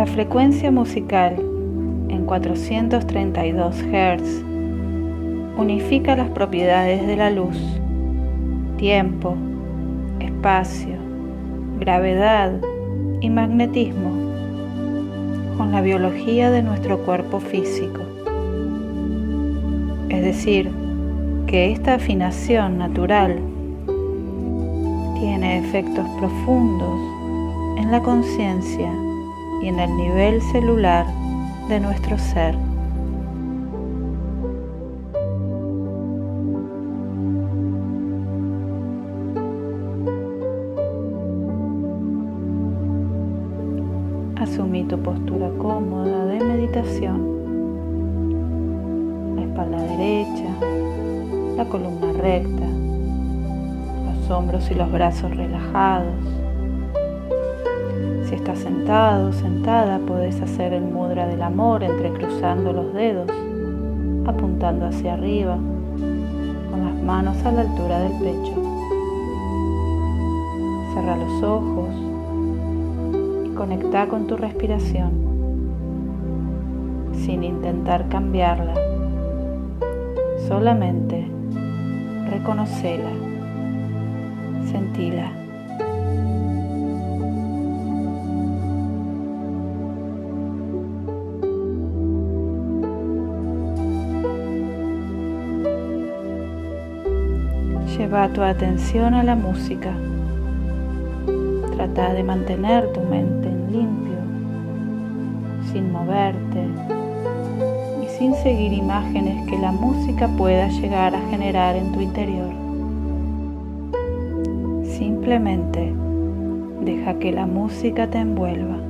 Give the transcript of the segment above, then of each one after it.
La frecuencia musical en 432 Hz unifica las propiedades de la luz, tiempo, espacio, gravedad y magnetismo con la biología de nuestro cuerpo físico. Es decir, que esta afinación natural tiene efectos profundos en la conciencia y en el nivel celular de nuestro ser. Asumí tu postura cómoda de meditación. La espalda derecha, la columna recta, los hombros y los brazos relajados. Si estás sentado, sentada, puedes hacer el mudra del amor entrecruzando los dedos, apuntando hacia arriba, con las manos a la altura del pecho. Cerra los ojos conecta con tu respiración sin intentar cambiarla. Solamente reconocela, sentila. Lleva tu atención a la música. Trata de mantener tu mente en limpio, sin moverte y sin seguir imágenes que la música pueda llegar a generar en tu interior. Simplemente deja que la música te envuelva.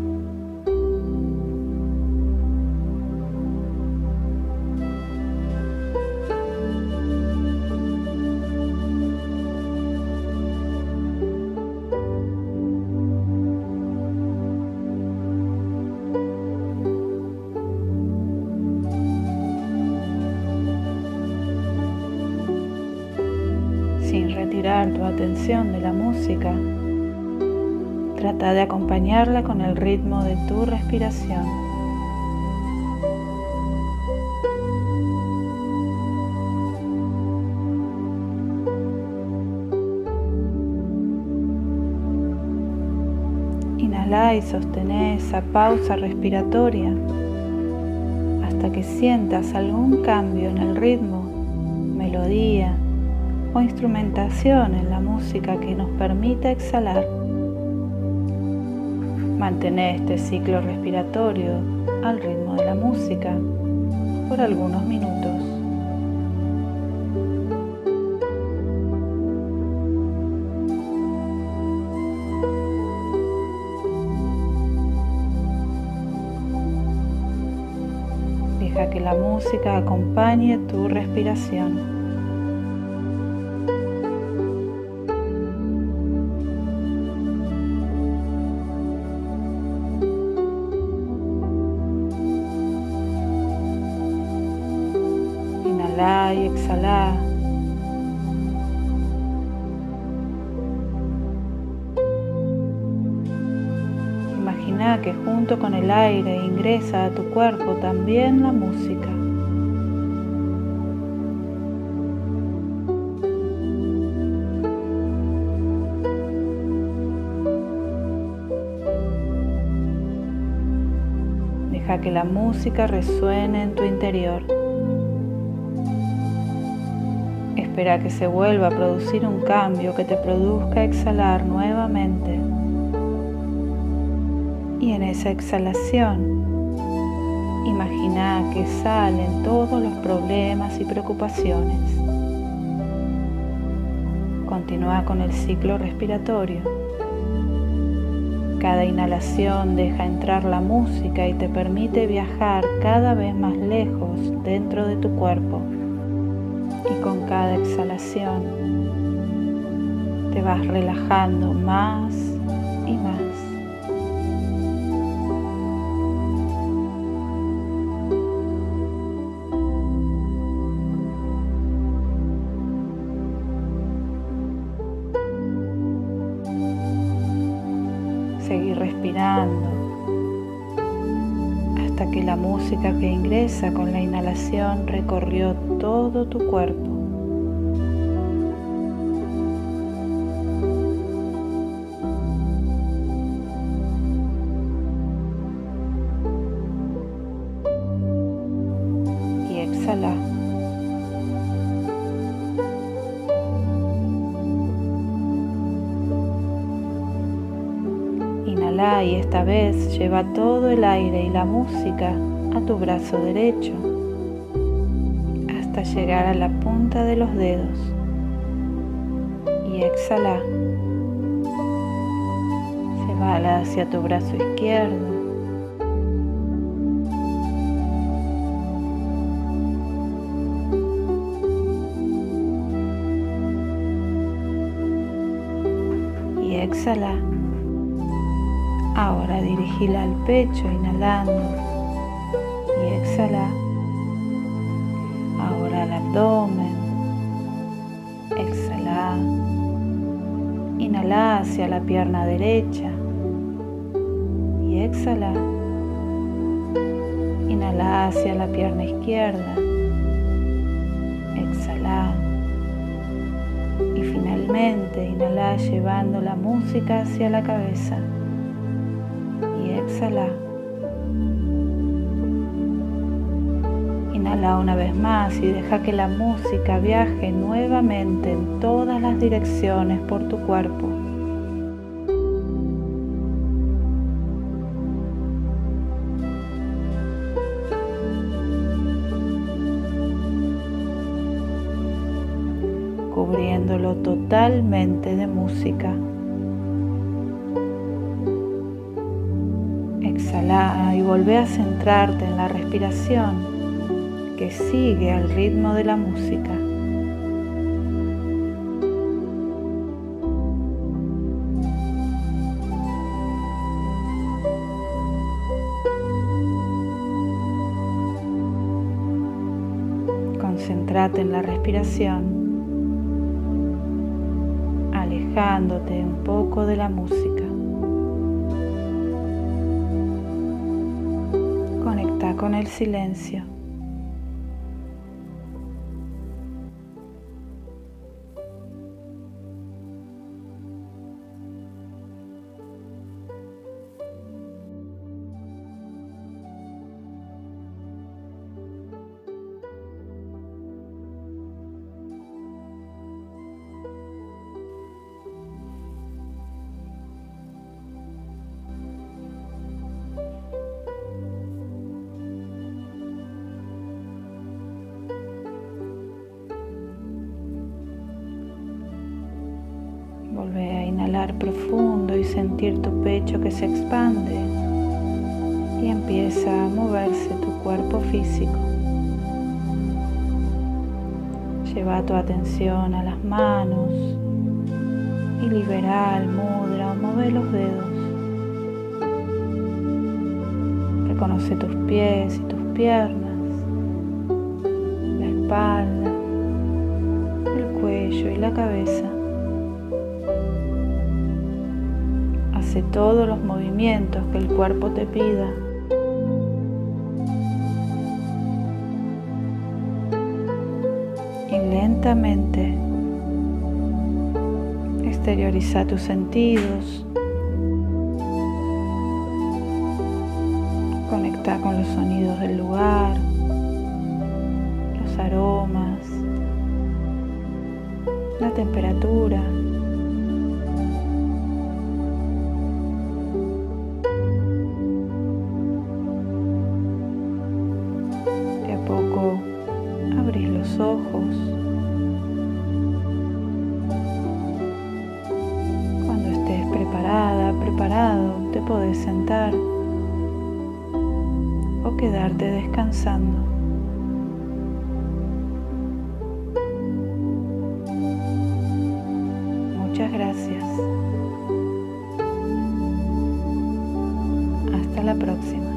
De la música, trata de acompañarla con el ritmo de tu respiración. Inhala y sostén esa pausa respiratoria hasta que sientas algún cambio en el ritmo, melodía, o instrumentación en la música que nos permita exhalar. Mantén este ciclo respiratorio al ritmo de la música por algunos minutos. Deja que la música acompañe tu respiración. Y exhala. Imagina que junto con el aire ingresa a tu cuerpo también la música. Deja que la música resuene en tu interior. Espera que se vuelva a producir un cambio que te produzca exhalar nuevamente. Y en esa exhalación, imagina que salen todos los problemas y preocupaciones. Continúa con el ciclo respiratorio. Cada inhalación deja entrar la música y te permite viajar cada vez más lejos dentro de tu cuerpo cada exhalación te vas relajando más y más. Seguir respirando Deja que la música que ingresa con la inhalación recorrió todo tu cuerpo. Inhala y esta vez lleva todo el aire y la música a tu brazo derecho hasta llegar a la punta de los dedos. Y exhala. Llevala hacia tu brazo izquierdo. Y exhala. Ahora dirigila al pecho, inhalando y exhala. Ahora al abdomen. Exhala. Inhala hacia la pierna derecha y exhala. Inhala hacia la pierna izquierda. Exhala. Y finalmente inhala llevando la música hacia la cabeza exhala. Inhala una vez más y deja que la música viaje nuevamente en todas las direcciones por tu cuerpo. cubriéndolo totalmente de música. Exhala y volvé a centrarte en la respiración que sigue al ritmo de la música. Concéntrate en la respiración, alejándote un poco de la música. Con el silencio. Volvé a inhalar profundo y sentir tu pecho que se expande y empieza a moverse tu cuerpo físico. Lleva tu atención a las manos y libera al mudra o mueve los dedos. Reconoce tus pies y tus piernas, la espalda, el cuello y la cabeza. Hace todos los movimientos que el cuerpo te pida. Y lentamente exterioriza tus sentidos. Conecta con los sonidos del lugar, los aromas, la temperatura. puedes sentar o quedarte descansando. Muchas gracias. Hasta la próxima.